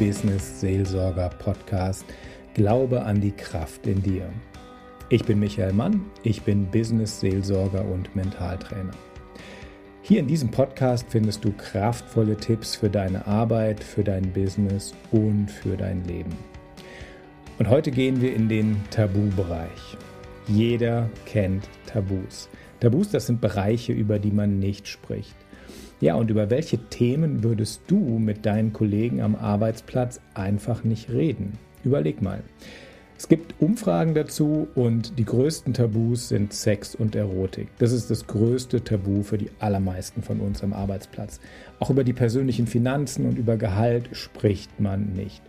Business Seelsorger Podcast Glaube an die Kraft in dir. Ich bin Michael Mann, ich bin Business Seelsorger und Mentaltrainer. Hier in diesem Podcast findest du kraftvolle Tipps für deine Arbeit, für dein Business und für dein Leben. Und heute gehen wir in den Tabubereich. Jeder kennt Tabus. Tabus, das sind Bereiche, über die man nicht spricht. Ja, und über welche Themen würdest du mit deinen Kollegen am Arbeitsplatz einfach nicht reden? Überleg mal. Es gibt Umfragen dazu und die größten Tabus sind Sex und Erotik. Das ist das größte Tabu für die allermeisten von uns am Arbeitsplatz. Auch über die persönlichen Finanzen und über Gehalt spricht man nicht.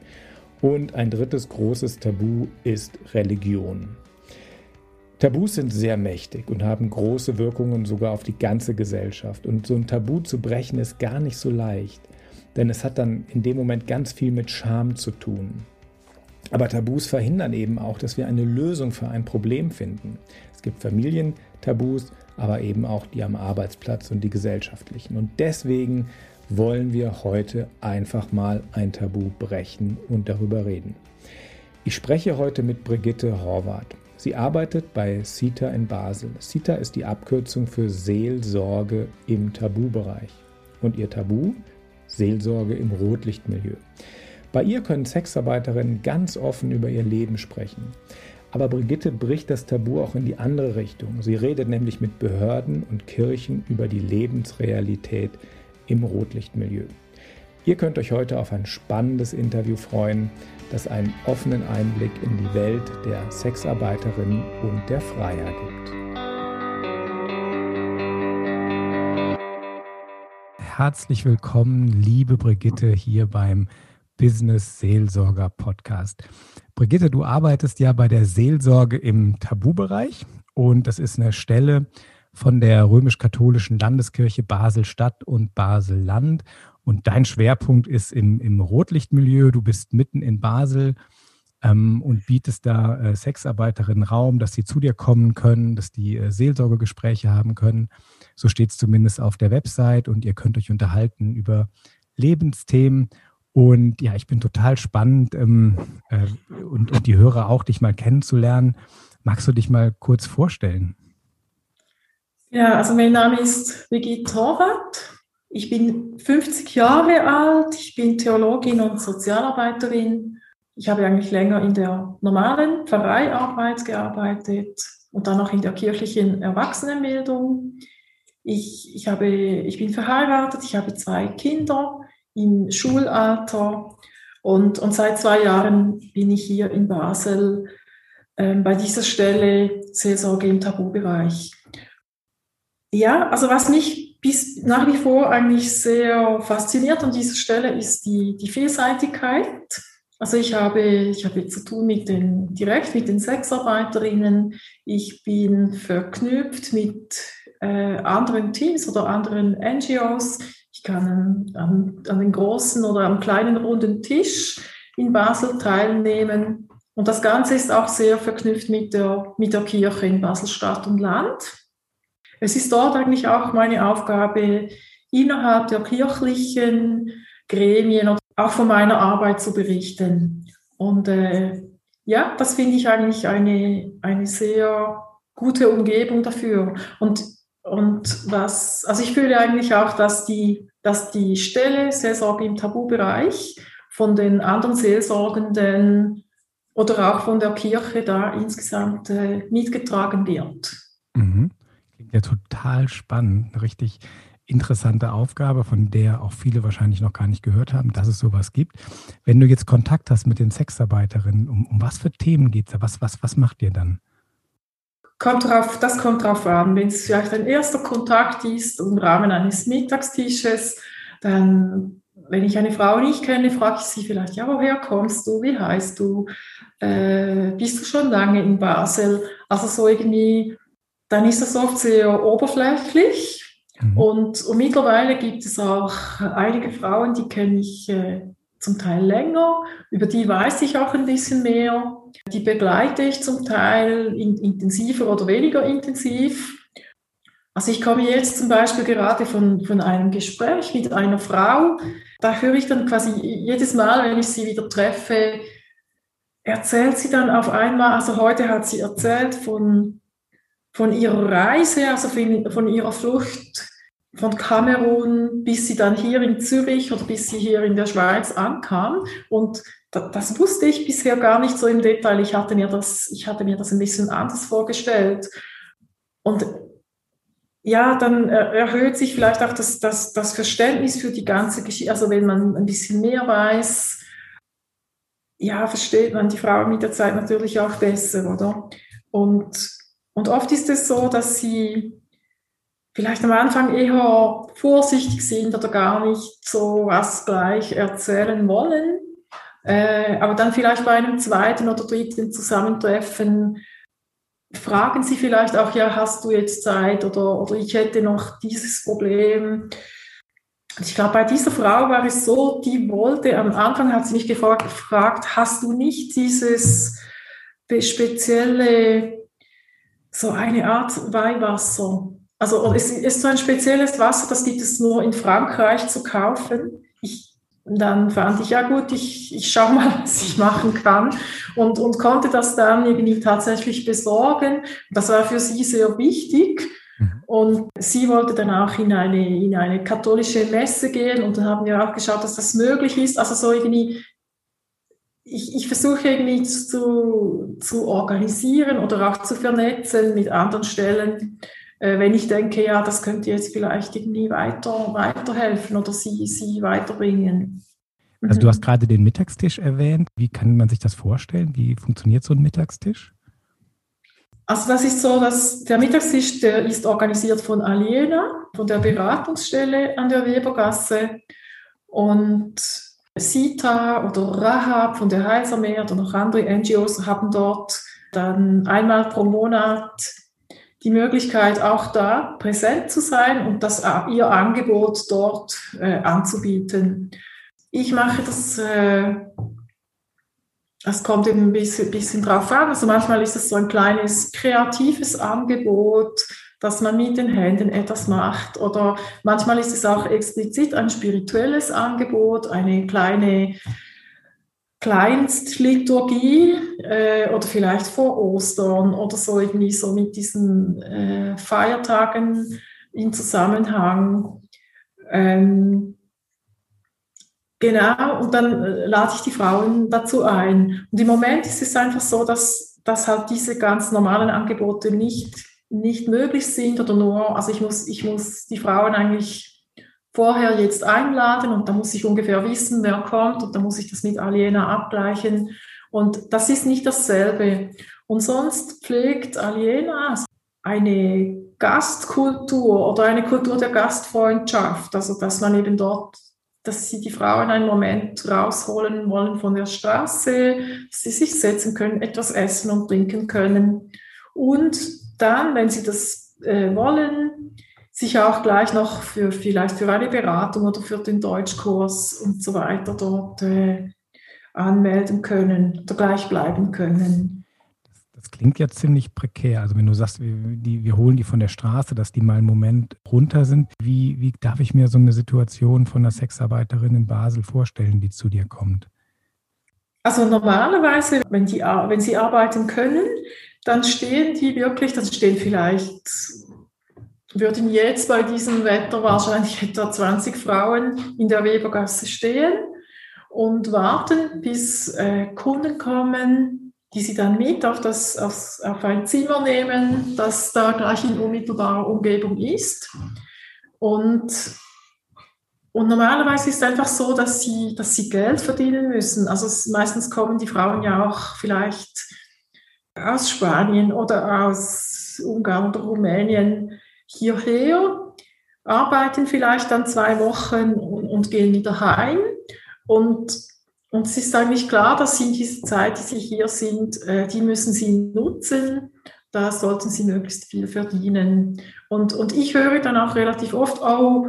Und ein drittes großes Tabu ist Religion. Tabus sind sehr mächtig und haben große Wirkungen sogar auf die ganze Gesellschaft. Und so ein Tabu zu brechen ist gar nicht so leicht, denn es hat dann in dem Moment ganz viel mit Scham zu tun. Aber Tabus verhindern eben auch, dass wir eine Lösung für ein Problem finden. Es gibt Familientabus, aber eben auch die am Arbeitsplatz und die gesellschaftlichen. Und deswegen wollen wir heute einfach mal ein Tabu brechen und darüber reden. Ich spreche heute mit Brigitte Horvath. Sie arbeitet bei CITA in Basel. CITA ist die Abkürzung für Seelsorge im Tabubereich. Und ihr Tabu? Seelsorge im Rotlichtmilieu. Bei ihr können Sexarbeiterinnen ganz offen über ihr Leben sprechen. Aber Brigitte bricht das Tabu auch in die andere Richtung. Sie redet nämlich mit Behörden und Kirchen über die Lebensrealität im Rotlichtmilieu. Ihr könnt euch heute auf ein spannendes Interview freuen das einen offenen Einblick in die Welt der Sexarbeiterin und der Freier gibt. Herzlich willkommen, liebe Brigitte, hier beim Business Seelsorger Podcast. Brigitte, du arbeitest ja bei der Seelsorge im Tabubereich und das ist eine Stelle von der römisch-katholischen Landeskirche Basel-Stadt und Basel-Land. Und dein Schwerpunkt ist im, im Rotlichtmilieu. Du bist mitten in Basel ähm, und bietest da äh, Sexarbeiterinnen Raum, dass sie zu dir kommen können, dass die äh, Seelsorgegespräche haben können. So steht es zumindest auf der Website und ihr könnt euch unterhalten über Lebensthemen. Und ja, ich bin total spannend ähm, äh, und, und die Hörer auch, dich mal kennenzulernen. Magst du dich mal kurz vorstellen? Ja, also mein Name ist Brigitte Horvath. Ich bin 50 Jahre alt, ich bin Theologin und Sozialarbeiterin. Ich habe eigentlich länger in der normalen Pfarreiarbeit gearbeitet und dann auch in der kirchlichen Erwachsenenbildung. Ich, ich, habe, ich bin verheiratet, ich habe zwei Kinder im Schulalter und, und seit zwei Jahren bin ich hier in Basel äh, bei dieser Stelle Seelsorge im Tabubereich. Ja, also was mich bis nach wie vor eigentlich sehr fasziniert an dieser Stelle ist die, die Vielseitigkeit. Also ich habe, ich habe zu tun mit den, direkt mit den Sexarbeiterinnen. Ich bin verknüpft mit äh, anderen Teams oder anderen NGOs. Ich kann an, an den großen oder am kleinen runden Tisch in Basel teilnehmen. Und das Ganze ist auch sehr verknüpft mit der, mit der Kirche in Basel Stadt und Land. Es ist dort eigentlich auch meine Aufgabe, innerhalb der kirchlichen Gremien auch von meiner Arbeit zu berichten. Und äh, ja, das finde ich eigentlich eine, eine sehr gute Umgebung dafür. Und, und was, also ich fühle eigentlich auch, dass die, dass die Stelle Seelsorge im Tabubereich von den anderen Seelsorgenden oder auch von der Kirche da insgesamt äh, mitgetragen wird. Mhm. Ja, total spannend. Eine richtig interessante Aufgabe, von der auch viele wahrscheinlich noch gar nicht gehört haben, dass es sowas gibt. Wenn du jetzt Kontakt hast mit den Sexarbeiterinnen, um, um was für Themen geht es da? Was, was, was macht ihr dann? Kommt drauf, das kommt drauf an. Wenn es vielleicht ein erster Kontakt ist im Rahmen eines Mittagstisches, dann, wenn ich eine Frau nicht kenne, frage ich sie vielleicht, ja, woher kommst du? Wie heißt du? Äh, bist du schon lange in Basel? Also so irgendwie dann ist das oft sehr oberflächlich. Mhm. Und, und, mittlerweile gibt es auch einige Frauen, die kenne ich äh, zum Teil länger, über die weiß ich auch ein bisschen mehr. Die begleite ich zum Teil in, intensiver oder weniger intensiv. Also ich komme jetzt zum Beispiel gerade von, von einem Gespräch mit einer Frau, da höre ich dann quasi jedes Mal, wenn ich sie wieder treffe, erzählt sie dann auf einmal, also heute hat sie erzählt von, von ihrer Reise, also von, ihrer Flucht von Kamerun, bis sie dann hier in Zürich oder bis sie hier in der Schweiz ankam. Und das wusste ich bisher gar nicht so im Detail. Ich hatte mir das, ich hatte mir das ein bisschen anders vorgestellt. Und ja, dann erhöht sich vielleicht auch das, das, das Verständnis für die ganze Geschichte. Also wenn man ein bisschen mehr weiß, ja, versteht man die Frau mit der Zeit natürlich auch besser, oder? Und, und oft ist es so, dass sie vielleicht am Anfang eher vorsichtig sind oder gar nicht so was gleich erzählen wollen. Äh, aber dann vielleicht bei einem zweiten oder dritten Zusammentreffen fragen sie vielleicht auch, ja, hast du jetzt Zeit oder, oder ich hätte noch dieses Problem. Ich glaube, bei dieser Frau war es so, die wollte, am Anfang hat sie mich gefragt, gefragt hast du nicht dieses spezielle, so eine Art Weihwasser? Also es ist so ein spezielles Wasser, das gibt es nur in Frankreich zu kaufen. Ich, dann fand ich, ja gut, ich, ich schaue mal, was ich machen kann und, und konnte das dann irgendwie tatsächlich besorgen. Das war für sie sehr wichtig. Mhm. Und sie wollte dann auch in eine, in eine katholische Messe gehen und dann haben wir auch geschaut, dass das möglich ist. Also so irgendwie, ich, ich versuche irgendwie zu, zu organisieren oder auch zu vernetzen mit anderen Stellen, äh, wenn ich denke, ja, das könnte jetzt vielleicht irgendwie weiter, weiterhelfen oder sie, sie weiterbringen. Also du mhm. hast gerade den Mittagstisch erwähnt. Wie kann man sich das vorstellen? Wie funktioniert so ein Mittagstisch? Also das ist so, dass der Mittagstisch, der ist organisiert von Aliena, von der Beratungsstelle an der Webergasse und Sita oder Rahab von der Heilsarmee oder noch andere NGOs haben dort dann einmal pro Monat die Möglichkeit, auch da präsent zu sein und das, äh, ihr Angebot dort äh, anzubieten. Ich mache das, äh, das kommt eben ein bisschen, bisschen drauf an. Also manchmal ist es so ein kleines kreatives Angebot, dass man mit den Händen etwas macht. Oder manchmal ist es auch explizit ein spirituelles Angebot, eine kleine Kleinstliturgie äh, oder vielleicht vor Ostern oder so irgendwie so mit diesen äh, Feiertagen in Zusammenhang. Ähm, genau, und dann äh, lade ich die Frauen dazu ein. Und im Moment ist es einfach so, dass, dass halt diese ganz normalen Angebote nicht, nicht möglich sind oder nur, also ich muss, ich muss die Frauen eigentlich vorher jetzt einladen und da muss ich ungefähr wissen, wer kommt und da muss ich das mit Aliena abgleichen. Und das ist nicht dasselbe. Und sonst pflegt Aliena eine Gastkultur oder eine Kultur der Gastfreundschaft, also dass man eben dort, dass sie die Frauen einen Moment rausholen wollen von der Straße, dass sie sich setzen können, etwas essen und trinken können. Und dann, wenn sie das äh, wollen, sich auch gleich noch für vielleicht für eine Beratung oder für den Deutschkurs und so weiter dort äh, anmelden können oder gleich bleiben können. Das klingt ja ziemlich prekär. Also wenn du sagst, wir, die, wir holen die von der Straße, dass die mal einen Moment runter sind, wie, wie darf ich mir so eine Situation von einer Sexarbeiterin in Basel vorstellen, die zu dir kommt? Also normalerweise, wenn, die, wenn sie arbeiten können, dann stehen die wirklich, dann stehen vielleicht würden jetzt bei diesem Wetter wahrscheinlich etwa 20 Frauen in der Webergasse stehen und warten, bis äh, Kunden kommen, die sie dann mit auf, das, auf, auf ein Zimmer nehmen, das da gleich in unmittelbarer Umgebung ist. Und, und normalerweise ist es einfach so, dass sie, dass sie Geld verdienen müssen. Also es, meistens kommen die Frauen ja auch vielleicht aus Spanien oder aus Ungarn oder Rumänien hierher, arbeiten vielleicht dann zwei Wochen und, und gehen wieder heim. Und, und es ist eigentlich klar, dass sie in dieser Zeit, die sie hier sind, äh, die müssen sie nutzen. Da sollten sie möglichst viel verdienen. Und, und ich höre dann auch relativ oft, oh,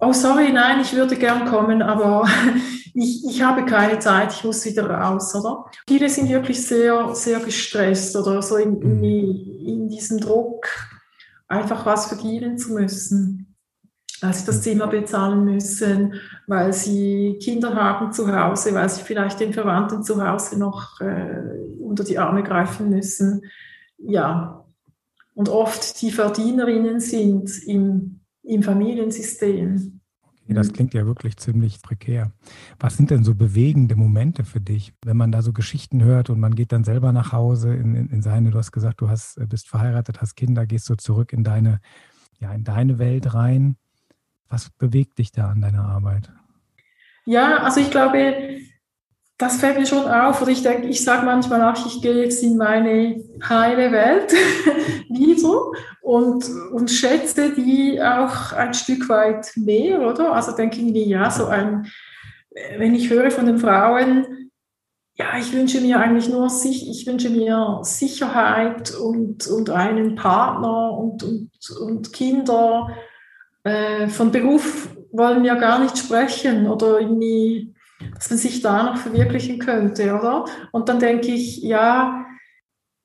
oh sorry, nein, ich würde gern kommen, aber ich, ich habe keine Zeit, ich muss wieder raus, oder? Viele sind wirklich sehr, sehr gestresst oder so in, in, in diesem Druck einfach was verdienen zu müssen, weil sie das Zimmer bezahlen müssen, weil sie Kinder haben zu Hause, weil sie vielleicht den Verwandten zu Hause noch äh, unter die Arme greifen müssen. Ja, und oft die Verdienerinnen sind im, im Familiensystem. Das klingt ja wirklich ziemlich prekär. Was sind denn so bewegende Momente für dich, wenn man da so Geschichten hört und man geht dann selber nach Hause in, in, in seine, du hast gesagt, du hast, äh, bist verheiratet, hast Kinder, gehst du zurück in deine, ja, in deine Welt rein. Was bewegt dich da an deiner Arbeit? Ja, also ich glaube, das fällt mir schon auf. Oder ich denke, ich sage manchmal auch, ich gehe jetzt in meine heile Welt wieder und, und schätze die auch ein Stück weit mehr, oder? Also denke ich mir, ja, so ein, wenn ich höre von den Frauen, ja, ich wünsche mir eigentlich nur, ich wünsche mir Sicherheit und, und einen Partner und, und, und Kinder. Äh, von Beruf wollen wir gar nicht sprechen oder irgendwie dass man sich da noch verwirklichen könnte, oder? Und dann denke ich, ja,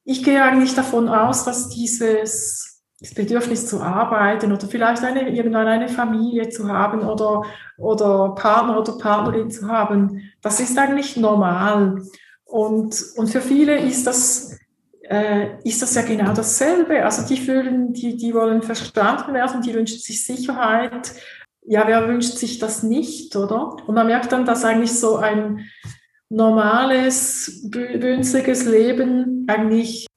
ich gehe eigentlich davon aus, dass dieses das Bedürfnis zu arbeiten oder vielleicht eine, irgendwann eine Familie zu haben oder, oder Partner oder Partnerin zu haben, das ist eigentlich normal. Und, und für viele ist das, äh, ist das ja genau dasselbe. Also die fühlen, die, die wollen verstanden werden, die wünschen sich Sicherheit, ja, wer wünscht sich das nicht, oder? Und man merkt dann, dass eigentlich so ein normales, bünziges Leben eigentlich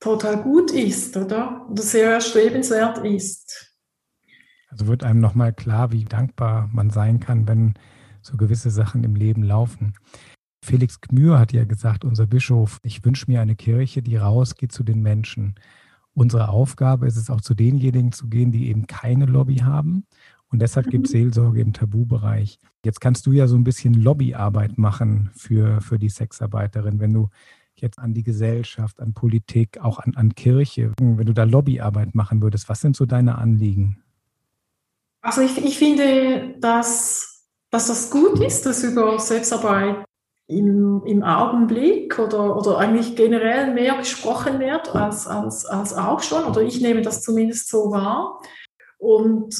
total gut ist, oder? Oder sehr erstrebenswert ist. Also wird einem nochmal klar, wie dankbar man sein kann, wenn so gewisse Sachen im Leben laufen. Felix Gmür hat ja gesagt, unser Bischof, ich wünsche mir eine Kirche, die rausgeht zu den Menschen. Unsere Aufgabe ist es auch zu denjenigen zu gehen, die eben keine Lobby haben und deshalb gibt es mhm. Seelsorge im Tabubereich. Jetzt kannst du ja so ein bisschen Lobbyarbeit machen für, für die Sexarbeiterin, wenn du jetzt an die Gesellschaft, an Politik, auch an, an Kirche, wenn du da Lobbyarbeit machen würdest, was sind so deine Anliegen? Also ich, ich finde, dass, dass das gut ist, dass über Sexarbeit im, im Augenblick oder, oder eigentlich generell mehr gesprochen wird als, als, als auch schon, oder ich nehme das zumindest so wahr. Und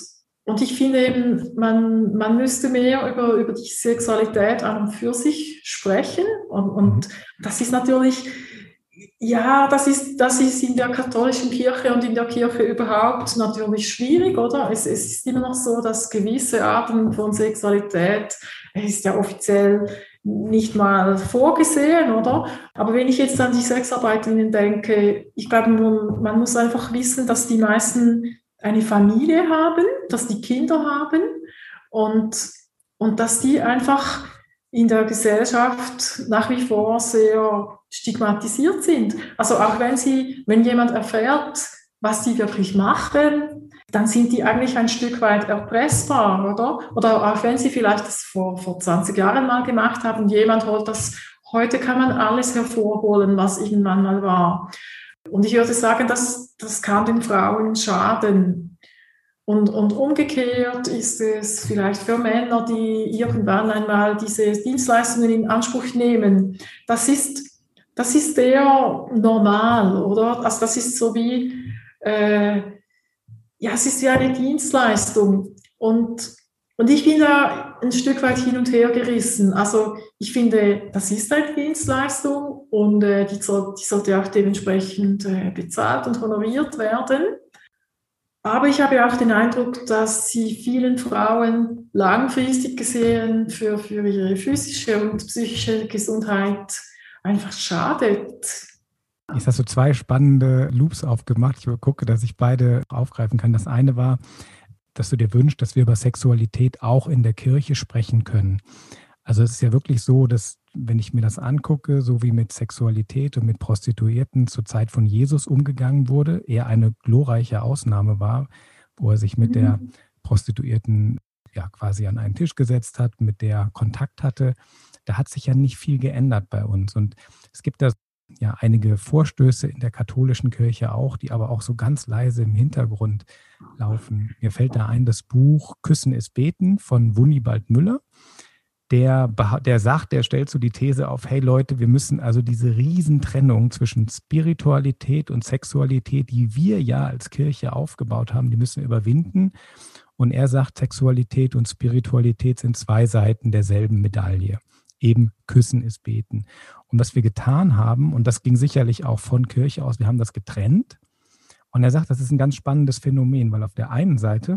und ich finde eben, man, man müsste mehr über, über die Sexualität an und für sich sprechen. Und, und mhm. das ist natürlich, ja, das ist, das ist in der katholischen Kirche und in der Kirche überhaupt natürlich schwierig, oder? Es, es ist immer noch so, dass gewisse Arten von Sexualität, es ist ja offiziell nicht mal vorgesehen, oder? Aber wenn ich jetzt an die Sexarbeiterinnen denke, ich glaube, man, man muss einfach wissen, dass die meisten eine Familie haben, dass die Kinder haben und, und dass die einfach in der Gesellschaft nach wie vor sehr stigmatisiert sind. Also auch wenn sie, wenn jemand erfährt, was sie wirklich machen, dann sind die eigentlich ein Stück weit erpressbar, oder? Oder auch wenn sie vielleicht das vor, vor 20 Jahren mal gemacht haben, jemand holt das, heute kann man alles hervorholen, was irgendwann mal war. Und ich würde sagen, das, das kann den Frauen schaden. Und, und umgekehrt ist es vielleicht für Männer, die irgendwann einmal diese Dienstleistungen in Anspruch nehmen. Das ist, das ist sehr normal, oder? Also das ist so wie, äh, ja, es ist ja eine Dienstleistung. Und und ich bin da ein Stück weit hin und her gerissen. Also ich finde, das ist eine Dienstleistung und äh, die, soll, die, sollte auch dementsprechend äh, bezahlt und honoriert werden. Aber ich habe auch den Eindruck, dass sie vielen Frauen langfristig gesehen für, für ihre physische und psychische Gesundheit einfach schadet. Jetzt hast du zwei spannende Loops aufgemacht. Ich gucke, dass ich beide aufgreifen kann. Das eine war, dass du dir wünschst, dass wir über Sexualität auch in der Kirche sprechen können. Also es ist ja wirklich so, dass wenn ich mir das angucke, so wie mit Sexualität und mit Prostituierten zur Zeit von Jesus umgegangen wurde, eher eine glorreiche Ausnahme war, wo er sich mit mhm. der Prostituierten ja quasi an einen Tisch gesetzt hat, mit der Kontakt hatte, da hat sich ja nicht viel geändert bei uns. Und es gibt da ja einige Vorstöße in der katholischen Kirche auch, die aber auch so ganz leise im Hintergrund laufen. Mir fällt da ein das Buch Küssen ist Beten von Wunibald Müller. der, der sagt, der stellt so die These auf, hey Leute, wir müssen also diese Riesentrennung zwischen Spiritualität und Sexualität, die wir ja als Kirche aufgebaut haben, die müssen wir überwinden. Und er sagt, Sexualität und Spiritualität sind zwei Seiten derselben Medaille. Eben Küssen ist Beten. Und was wir getan haben, und das ging sicherlich auch von Kirche aus, wir haben das getrennt. Und er sagt, das ist ein ganz spannendes Phänomen, weil auf der einen Seite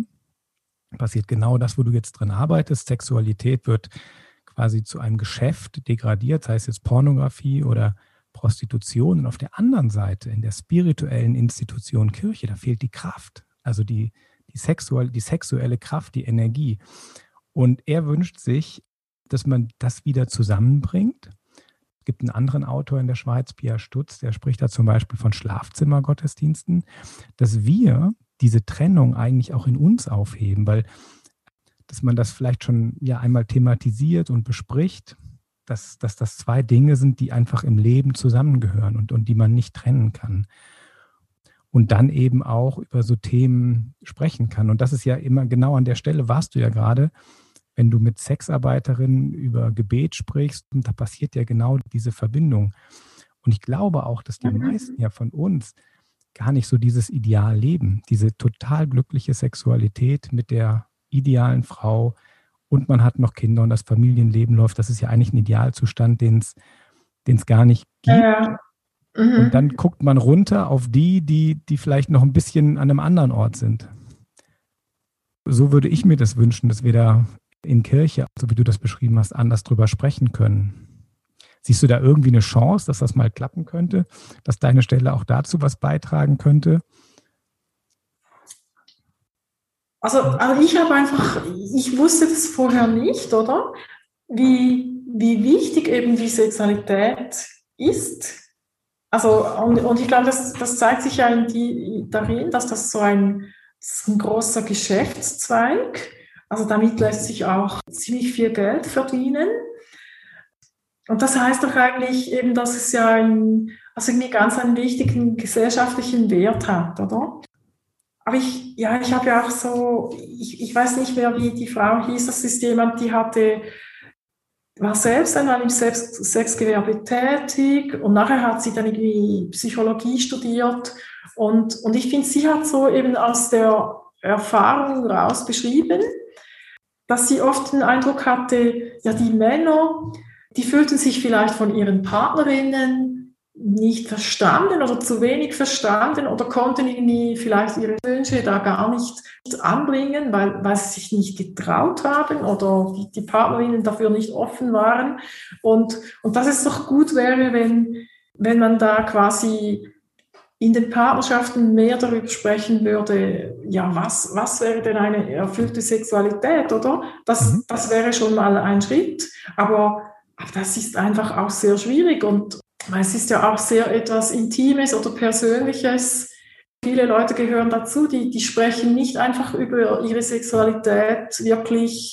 passiert genau das, wo du jetzt drin arbeitest. Sexualität wird quasi zu einem Geschäft degradiert, sei es jetzt Pornografie oder Prostitution. Und auf der anderen Seite, in der spirituellen Institution Kirche, da fehlt die Kraft, also die, die, sexuelle, die sexuelle Kraft, die Energie. Und er wünscht sich, dass man das wieder zusammenbringt. Es gibt einen anderen Autor in der Schweiz, Pia Stutz, der spricht da zum Beispiel von Schlafzimmergottesdiensten, dass wir diese Trennung eigentlich auch in uns aufheben, weil dass man das vielleicht schon ja einmal thematisiert und bespricht, dass, dass das zwei Dinge sind, die einfach im Leben zusammengehören und, und die man nicht trennen kann. Und dann eben auch über so Themen sprechen kann. Und das ist ja immer genau an der Stelle, warst du ja gerade, wenn du mit Sexarbeiterinnen über Gebet sprichst, da passiert ja genau diese Verbindung. Und ich glaube auch, dass die mhm. meisten ja von uns gar nicht so dieses Ideal leben, diese total glückliche Sexualität mit der idealen Frau und man hat noch Kinder und das Familienleben läuft. Das ist ja eigentlich ein Idealzustand, den es gar nicht gibt. Ja. Mhm. Und dann guckt man runter auf die, die, die vielleicht noch ein bisschen an einem anderen Ort sind. So würde ich mir das wünschen, dass wir da in Kirche, so wie du das beschrieben hast, anders drüber sprechen können. Siehst du da irgendwie eine Chance, dass das mal klappen könnte, dass deine Stelle auch dazu was beitragen könnte? Also, also ich habe einfach, ich wusste das vorher nicht, oder? Wie, wie wichtig eben die Sexualität ist. Also, und, und ich glaube, das, das zeigt sich ja die, darin, dass das so ein, das ein großer Geschäftszweig. Also damit lässt sich auch ziemlich viel Geld verdienen. Und das heißt doch eigentlich eben, dass es ja ein, also irgendwie ganz einen wichtigen gesellschaftlichen Wert hat, oder? Aber ich, ja, ich habe ja auch so, ich, ich weiß nicht mehr, wie die Frau hieß, das ist jemand, die hatte, war selbst einmal im Sex, Sexgewerbe tätig und nachher hat sie dann irgendwie Psychologie studiert und, und ich finde, sie hat so eben aus der Erfahrung raus beschrieben, dass sie oft den Eindruck hatte, ja, die Männer, die fühlten sich vielleicht von ihren Partnerinnen nicht verstanden oder zu wenig verstanden oder konnten irgendwie vielleicht ihre Wünsche da gar nicht anbringen, weil, weil sie sich nicht getraut haben oder die, die Partnerinnen dafür nicht offen waren. Und, und dass es doch gut wäre, wenn, wenn man da quasi in den Partnerschaften mehr darüber sprechen würde, ja, was, was wäre denn eine erfüllte Sexualität, oder? Das, mhm. das wäre schon mal ein Schritt. Aber, aber das ist einfach auch sehr schwierig und, es ist ja auch sehr etwas Intimes oder Persönliches. Viele Leute gehören dazu, die, die sprechen nicht einfach über ihre Sexualität wirklich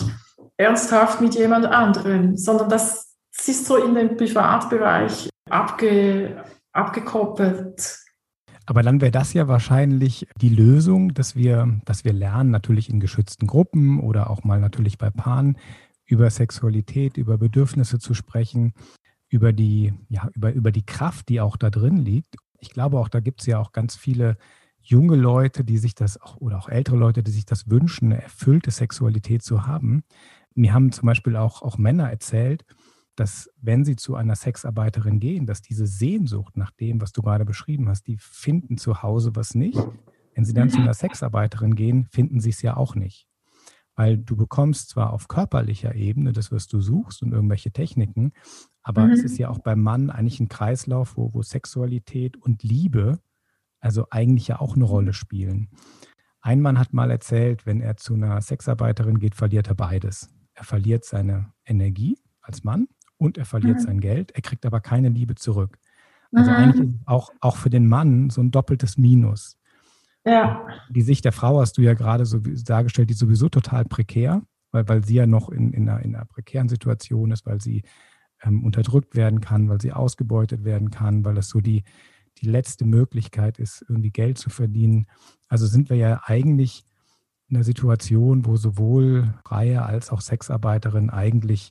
ernsthaft mit jemand anderem, sondern das, das ist so in den Privatbereich abge, abgekoppelt. Aber dann wäre das ja wahrscheinlich die Lösung, dass wir, dass wir lernen, natürlich in geschützten Gruppen oder auch mal natürlich bei Paaren über Sexualität, über Bedürfnisse zu sprechen, über die, ja, über, über die Kraft, die auch da drin liegt. Ich glaube auch, da gibt es ja auch ganz viele junge Leute, die sich das auch, oder auch ältere Leute, die sich das wünschen, eine erfüllte Sexualität zu haben. Mir haben zum Beispiel auch, auch Männer erzählt, dass wenn sie zu einer Sexarbeiterin gehen, dass diese Sehnsucht nach dem, was du gerade beschrieben hast, die finden zu Hause was nicht. Wenn sie dann zu einer Sexarbeiterin gehen, finden sie es ja auch nicht. Weil du bekommst zwar auf körperlicher Ebene das, was du suchst und irgendwelche Techniken, aber mhm. es ist ja auch beim Mann eigentlich ein Kreislauf, wo, wo Sexualität und Liebe also eigentlich ja auch eine Rolle spielen. Ein Mann hat mal erzählt, wenn er zu einer Sexarbeiterin geht, verliert er beides. Er verliert seine Energie als Mann und er verliert mhm. sein Geld. Er kriegt aber keine Liebe zurück. Also mhm. eigentlich auch, auch für den Mann so ein doppeltes Minus. Ja. Die Sicht der Frau hast du ja gerade so dargestellt, die ist sowieso total prekär, weil, weil sie ja noch in, in, einer, in einer prekären Situation ist, weil sie ähm, unterdrückt werden kann, weil sie ausgebeutet werden kann, weil das so die, die letzte Möglichkeit ist, irgendwie Geld zu verdienen. Also sind wir ja eigentlich in einer Situation, wo sowohl Freie als auch Sexarbeiterinnen eigentlich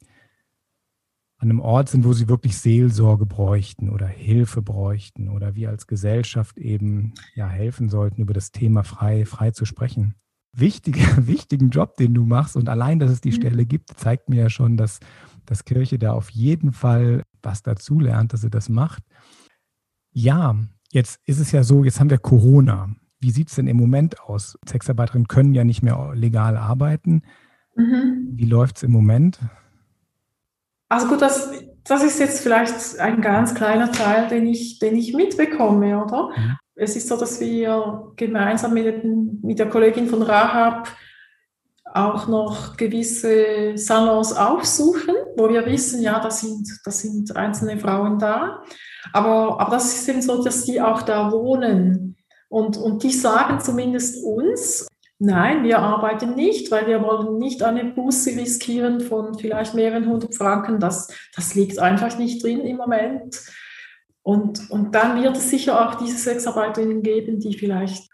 an einem Ort sind, wo sie wirklich Seelsorge bräuchten oder Hilfe bräuchten oder wir als Gesellschaft eben ja helfen sollten, über das Thema frei, frei zu sprechen. Wichtige, wichtigen Job, den du machst und allein, dass es die mhm. Stelle gibt, zeigt mir ja schon, dass, dass Kirche da auf jeden Fall was dazulernt, dass sie das macht. Ja, jetzt ist es ja so, jetzt haben wir Corona. Wie sieht es denn im Moment aus? Sexarbeiterinnen können ja nicht mehr legal arbeiten. Mhm. Wie läuft es im Moment? Also gut, das, das ist jetzt vielleicht ein ganz kleiner Teil, den ich, den ich mitbekomme, oder? Mhm. Es ist so, dass wir gemeinsam mit, mit der Kollegin von Rahab auch noch gewisse Salons aufsuchen, wo wir wissen, ja, da sind, da sind einzelne Frauen da. Aber, aber das ist eben so, dass die auch da wohnen. Und, und die sagen zumindest uns, Nein, wir arbeiten nicht, weil wir wollen nicht eine Buße riskieren von vielleicht mehreren hundert Franken. Das, das liegt einfach nicht drin im Moment. Und, und dann wird es sicher auch diese Sexarbeiterinnen geben, die vielleicht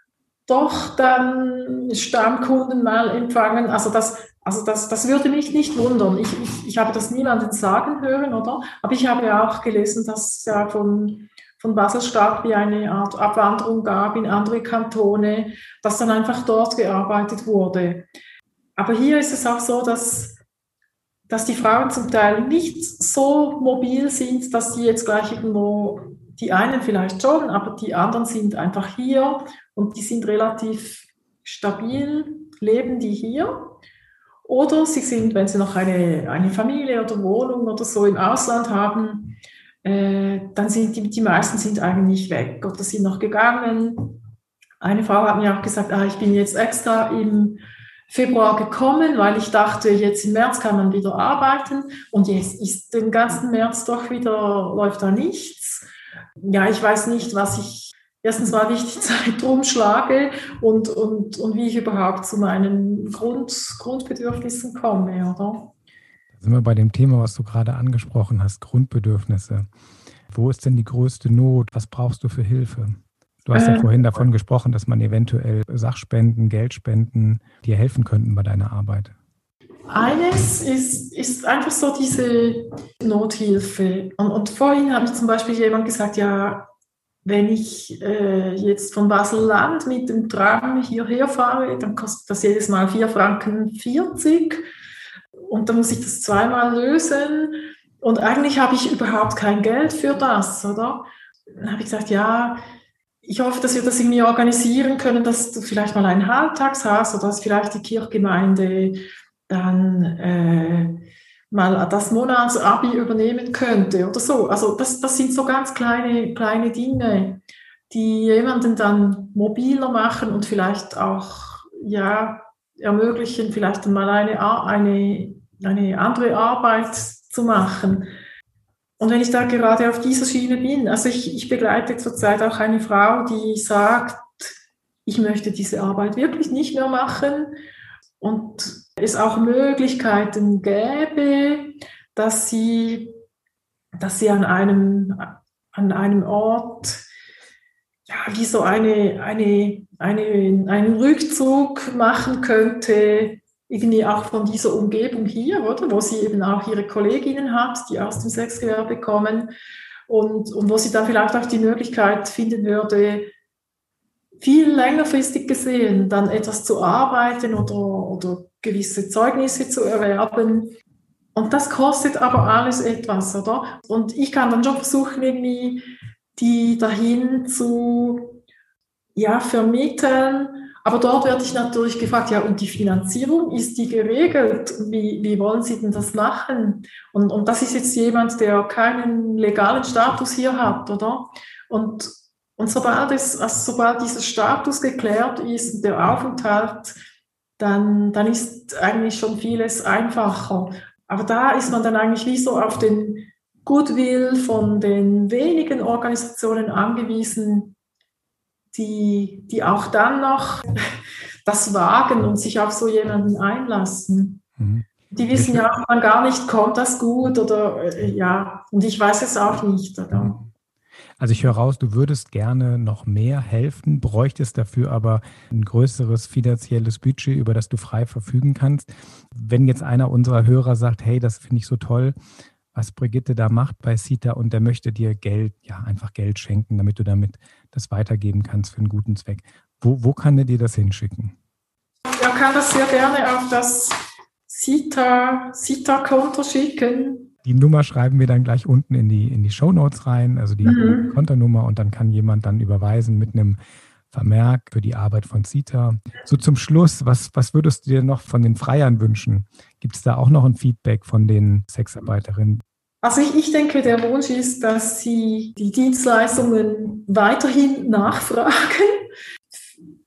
doch dann Stammkunden mal empfangen. Also das, also das, das würde mich nicht wundern. Ich, ich, ich habe das niemanden sagen hören, oder? Aber ich habe ja auch gelesen, dass ja von von Basel-Stadt wie eine Art Abwanderung gab in andere Kantone, dass dann einfach dort gearbeitet wurde. Aber hier ist es auch so, dass, dass die Frauen zum Teil nicht so mobil sind, dass sie jetzt gleich irgendwo, die einen vielleicht schon, aber die anderen sind einfach hier und die sind relativ stabil, leben die hier. Oder sie sind, wenn sie noch eine, eine Familie oder Wohnung oder so im Ausland haben, äh, dann sind die, die meisten sind eigentlich weg oder sind noch gegangen. Eine Frau hat mir auch gesagt, ah, ich bin jetzt extra im Februar gekommen, weil ich dachte, jetzt im März kann man wieder arbeiten und jetzt ist den ganzen März doch wieder, läuft da nichts. Ja, ich weiß nicht, was ich erstens mal, wie ich die Zeit rumschlage und, und, und wie ich überhaupt zu meinen Grund, Grundbedürfnissen komme, oder? Sind wir bei dem Thema, was du gerade angesprochen hast, Grundbedürfnisse. Wo ist denn die größte Not? Was brauchst du für Hilfe? Du hast ja äh, vorhin davon gesprochen, dass man eventuell Sachspenden, Geldspenden dir helfen könnten bei deiner Arbeit. Eines ist, ist einfach so diese Nothilfe. Und, und vorhin habe ich zum Beispiel jemand gesagt, ja, wenn ich äh, jetzt von Basel-Land mit dem Tram hierher fahre, dann kostet das jedes Mal 4 Franken 40 und dann muss ich das zweimal lösen und eigentlich habe ich überhaupt kein Geld für das, oder? Dann habe ich gesagt, ja, ich hoffe, dass wir das irgendwie organisieren können, dass du vielleicht mal einen Halbtags hast oder dass vielleicht die Kirchgemeinde dann äh, mal das Monatsabi übernehmen könnte oder so. Also das, das sind so ganz kleine, kleine Dinge, die jemanden dann mobiler machen und vielleicht auch ja, ermöglichen, vielleicht mal eine, eine eine andere Arbeit zu machen. Und wenn ich da gerade auf dieser Schiene bin, also ich, ich begleite zurzeit auch eine Frau, die sagt, ich möchte diese Arbeit wirklich nicht mehr machen und es auch Möglichkeiten gäbe, dass sie, dass sie an einem, an einem Ort ja, wie so eine, eine, eine, einen Rückzug machen könnte, irgendwie auch von dieser Umgebung hier, oder, wo sie eben auch ihre Kolleginnen hat, die aus dem Sexgewerbe kommen und, und wo sie dann vielleicht auch die Möglichkeit finden würde, viel längerfristig gesehen dann etwas zu arbeiten oder, oder gewisse Zeugnisse zu erwerben. Und das kostet aber alles etwas, oder? Und ich kann dann schon versuchen, irgendwie die dahin zu ja, vermitteln, aber dort werde ich natürlich gefragt, ja, und die Finanzierung, ist die geregelt? Wie, wie wollen Sie denn das machen? Und, und das ist jetzt jemand, der keinen legalen Status hier hat, oder? Und, und sobald, es, also sobald dieser Status geklärt ist, der Aufenthalt, dann, dann ist eigentlich schon vieles einfacher. Aber da ist man dann eigentlich wie so auf den Goodwill von den wenigen Organisationen angewiesen, die, die auch dann noch das wagen und sich auf so jemanden einlassen. Mhm. Die wissen ja, man gar nicht, kommt das gut oder äh, ja, und ich weiß es auch nicht. Oder? Also ich höre raus, du würdest gerne noch mehr helfen, bräuchtest dafür aber ein größeres finanzielles Budget, über das du frei verfügen kannst. Wenn jetzt einer unserer Hörer sagt, hey, das finde ich so toll, was Brigitte da macht bei Sita und der möchte dir Geld, ja, einfach Geld schenken, damit du damit das weitergeben kannst für einen guten Zweck. Wo, wo kann er dir das hinschicken? Er kann das sehr gerne auf das Sita-Konto Sita schicken. Die Nummer schreiben wir dann gleich unten in die, in die Show Notes rein, also die mhm. Kontonummer und dann kann jemand dann überweisen mit einem Vermerk für die Arbeit von CITA. So zum Schluss, was, was würdest du dir noch von den Freiern wünschen? Gibt es da auch noch ein Feedback von den Sexarbeiterinnen? Also ich, ich denke, der Wunsch ist, dass sie die Dienstleistungen weiterhin nachfragen.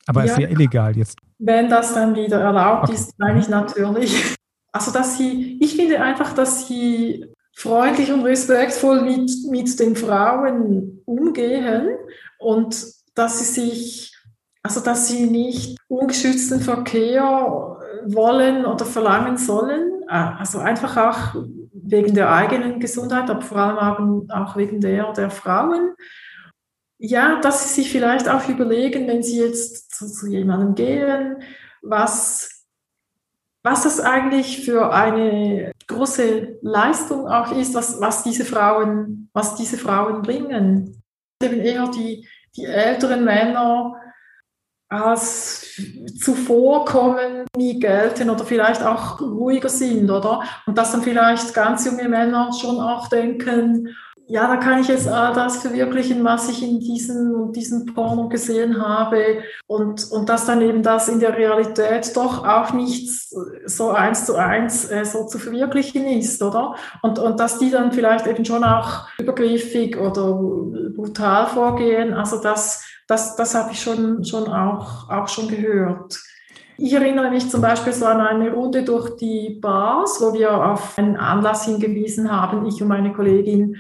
Aber es ja, ist ja illegal jetzt. Wenn das dann wieder erlaubt okay. ist, meine ich natürlich. Also dass sie, ich finde einfach, dass sie freundlich und respektvoll mit, mit den Frauen umgehen und dass sie sich, also dass sie nicht ungeschützten Verkehr wollen oder verlangen sollen. Ah, also einfach auch wegen der eigenen Gesundheit, aber vor allem auch wegen der der Frauen. Ja, dass sie sich vielleicht auch überlegen, wenn sie jetzt zu, zu jemandem gehen, was was das eigentlich für eine große Leistung auch ist, was, was, diese, Frauen, was diese Frauen bringen. Eben eher die, die älteren Männer als zuvorkommen, nie gelten oder vielleicht auch ruhiger sind, oder? Und dass dann vielleicht ganz junge Männer schon auch denken, ja, da kann ich jetzt all das verwirklichen, was ich in diesem, diesem Porno gesehen habe und, und dass dann eben das in der Realität doch auch nicht so eins zu eins äh, so zu verwirklichen ist, oder? Und, und dass die dann vielleicht eben schon auch übergriffig oder brutal vorgehen, also das, das, das habe ich schon, schon auch, auch schon gehört. Ich erinnere mich zum Beispiel so an eine Runde durch die Bars, wo wir auf einen Anlass hingewiesen haben, ich und meine Kollegin,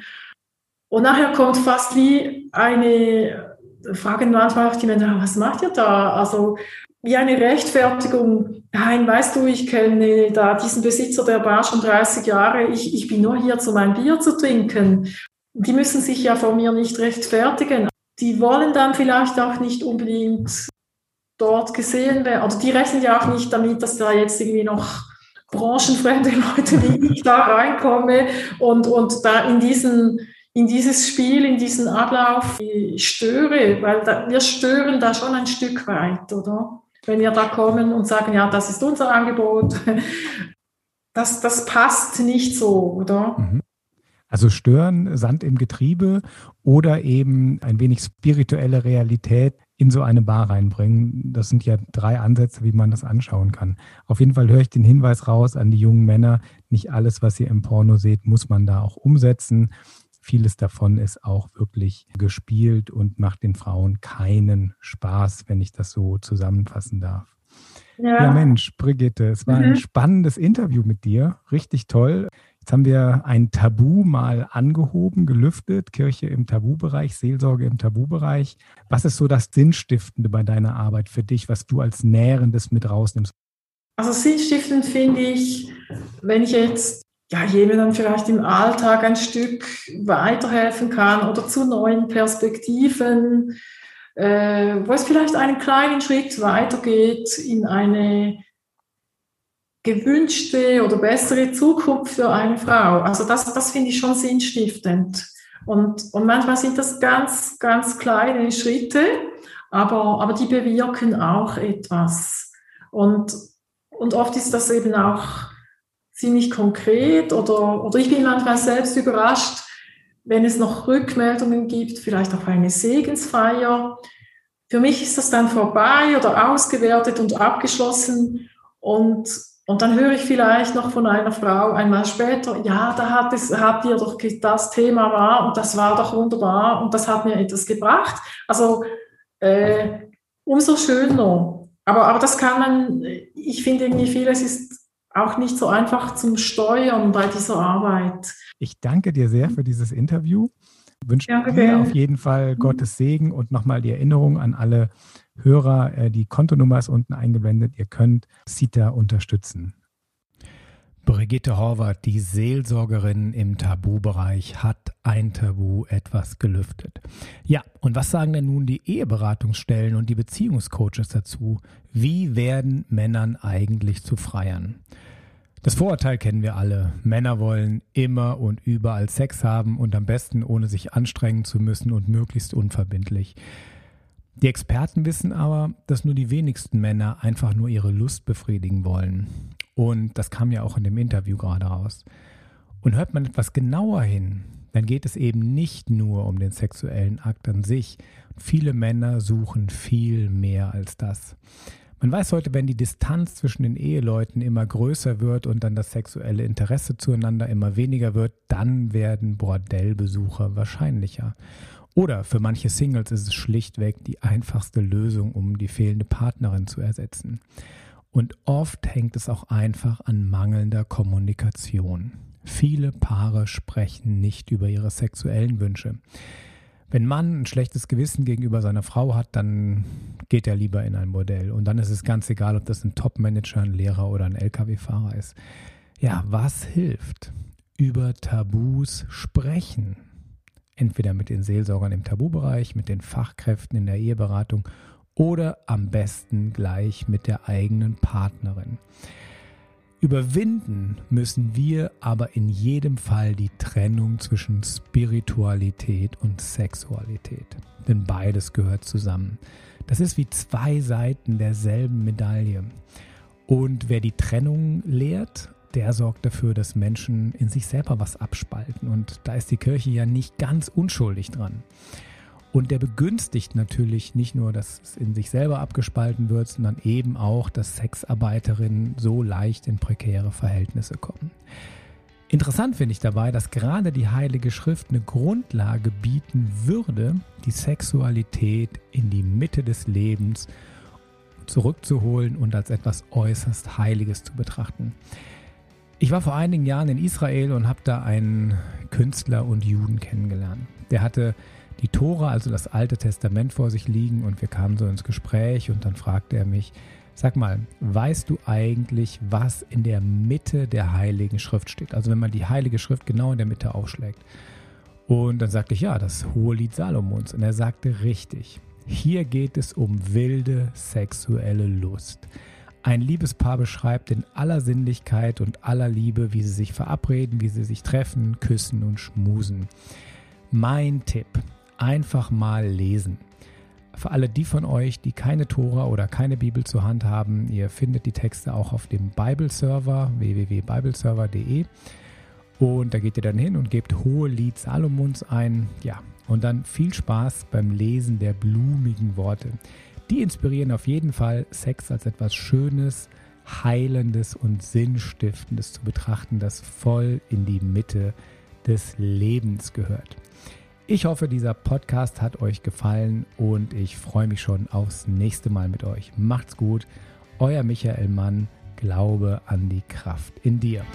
und nachher kommt fast wie eine, fragen manchmal auch die Männer, was macht ihr da? Also wie eine Rechtfertigung. Nein, weißt du, ich kenne da diesen Besitzer der Bar schon 30 Jahre. Ich, ich bin nur hier, um ein Bier zu trinken. Die müssen sich ja vor mir nicht rechtfertigen. Die wollen dann vielleicht auch nicht unbedingt dort gesehen werden. Oder die rechnen ja auch nicht damit, dass da jetzt irgendwie noch branchenfremde Leute wie ich da reinkomme und, und da in diesen in dieses Spiel, in diesen Ablauf störe, weil da, wir stören da schon ein Stück weit, oder? Wenn wir da kommen und sagen, ja, das ist unser Angebot, das, das passt nicht so, oder? Mhm. Also stören, Sand im Getriebe oder eben ein wenig spirituelle Realität in so eine Bar reinbringen. Das sind ja drei Ansätze, wie man das anschauen kann. Auf jeden Fall höre ich den Hinweis raus an die jungen Männer, nicht alles, was ihr im Porno seht, muss man da auch umsetzen. Vieles davon ist auch wirklich gespielt und macht den Frauen keinen Spaß, wenn ich das so zusammenfassen darf. Ja, ja Mensch, Brigitte, es war mhm. ein spannendes Interview mit dir. Richtig toll. Jetzt haben wir ein Tabu mal angehoben, gelüftet, Kirche im Tabubereich, Seelsorge im Tabubereich. Was ist so das Sinnstiftende bei deiner Arbeit für dich, was du als Nährendes mit rausnimmst? Also sinnstiftend finde ich, wenn ich jetzt ja, jemandem vielleicht im Alltag ein Stück weiterhelfen kann oder zu neuen Perspektiven, äh, wo es vielleicht einen kleinen Schritt weitergeht in eine gewünschte oder bessere Zukunft für eine Frau. Also das, das finde ich schon sinnstiftend. Und, und manchmal sind das ganz, ganz kleine Schritte, aber, aber die bewirken auch etwas. Und, und oft ist das eben auch ziemlich konkret oder, oder ich bin manchmal selbst überrascht, wenn es noch Rückmeldungen gibt, vielleicht auf eine Segensfeier. Für mich ist das dann vorbei oder ausgewertet und abgeschlossen und, und dann höre ich vielleicht noch von einer Frau einmal später, ja, da hat es, habt ihr doch das Thema war und das war doch wunderbar und das hat mir etwas gebracht. Also äh, umso schöner. Aber, aber das kann man, ich finde irgendwie vieles ist auch nicht so einfach zum Steuern bei dieser Arbeit. Ich danke dir sehr für dieses Interview. Wünsche ja, dir auf jeden Fall Gottes Segen und nochmal die Erinnerung an alle Hörer. Äh, die Kontonummer ist unten eingeblendet. Ihr könnt CITA unterstützen. Brigitte Horvath, die Seelsorgerin im Tabubereich, hat ein Tabu etwas gelüftet. Ja, und was sagen denn nun die Eheberatungsstellen und die Beziehungscoaches dazu? Wie werden Männern eigentlich zu Freiern? Das Vorurteil kennen wir alle. Männer wollen immer und überall Sex haben und am besten ohne sich anstrengen zu müssen und möglichst unverbindlich. Die Experten wissen aber, dass nur die wenigsten Männer einfach nur ihre Lust befriedigen wollen. Und das kam ja auch in dem Interview gerade raus. Und hört man etwas genauer hin, dann geht es eben nicht nur um den sexuellen Akt an sich. Viele Männer suchen viel mehr als das. Man weiß heute, wenn die Distanz zwischen den Eheleuten immer größer wird und dann das sexuelle Interesse zueinander immer weniger wird, dann werden Bordellbesucher wahrscheinlicher. Oder für manche Singles ist es schlichtweg die einfachste Lösung, um die fehlende Partnerin zu ersetzen. Und oft hängt es auch einfach an mangelnder Kommunikation. Viele Paare sprechen nicht über ihre sexuellen Wünsche. Wenn Mann ein schlechtes Gewissen gegenüber seiner Frau hat, dann geht er lieber in ein Modell. Und dann ist es ganz egal, ob das ein Top-Manager, ein Lehrer oder ein Lkw-Fahrer ist. Ja, was hilft? Über Tabus sprechen. Entweder mit den Seelsorgern im Tabubereich, mit den Fachkräften in der Eheberatung oder am besten gleich mit der eigenen Partnerin. Überwinden müssen wir aber in jedem Fall die Trennung zwischen Spiritualität und Sexualität. Denn beides gehört zusammen. Das ist wie zwei Seiten derselben Medaille. Und wer die Trennung lehrt, der sorgt dafür, dass Menschen in sich selber was abspalten. Und da ist die Kirche ja nicht ganz unschuldig dran. Und der begünstigt natürlich nicht nur, dass es in sich selber abgespalten wird, sondern eben auch, dass Sexarbeiterinnen so leicht in prekäre Verhältnisse kommen. Interessant finde ich dabei, dass gerade die Heilige Schrift eine Grundlage bieten würde, die Sexualität in die Mitte des Lebens zurückzuholen und als etwas äußerst Heiliges zu betrachten. Ich war vor einigen Jahren in Israel und habe da einen Künstler und Juden kennengelernt. Der hatte die Tora, also das Alte Testament vor sich liegen und wir kamen so ins Gespräch und dann fragte er mich, sag mal, weißt du eigentlich, was in der Mitte der Heiligen Schrift steht? Also wenn man die Heilige Schrift genau in der Mitte aufschlägt. Und dann sagte ich, ja, das hohe Lied Salomons. Und er sagte, richtig, hier geht es um wilde sexuelle Lust. Ein Liebespaar beschreibt in aller Sinnlichkeit und aller Liebe, wie sie sich verabreden, wie sie sich treffen, küssen und schmusen. Mein Tipp, einfach mal lesen. Für alle die von euch, die keine Tora oder keine Bibel zur Hand haben, ihr findet die Texte auch auf dem Bible-Server www.bibleserver.de und da geht ihr dann hin und gebt hohe Lied Salomons ein. Ja, und dann viel Spaß beim Lesen der blumigen Worte. Die inspirieren auf jeden Fall, Sex als etwas Schönes, Heilendes und Sinnstiftendes zu betrachten, das voll in die Mitte des Lebens gehört. Ich hoffe, dieser Podcast hat euch gefallen und ich freue mich schon aufs nächste Mal mit euch. Macht's gut, euer Michael Mann, Glaube an die Kraft in dir.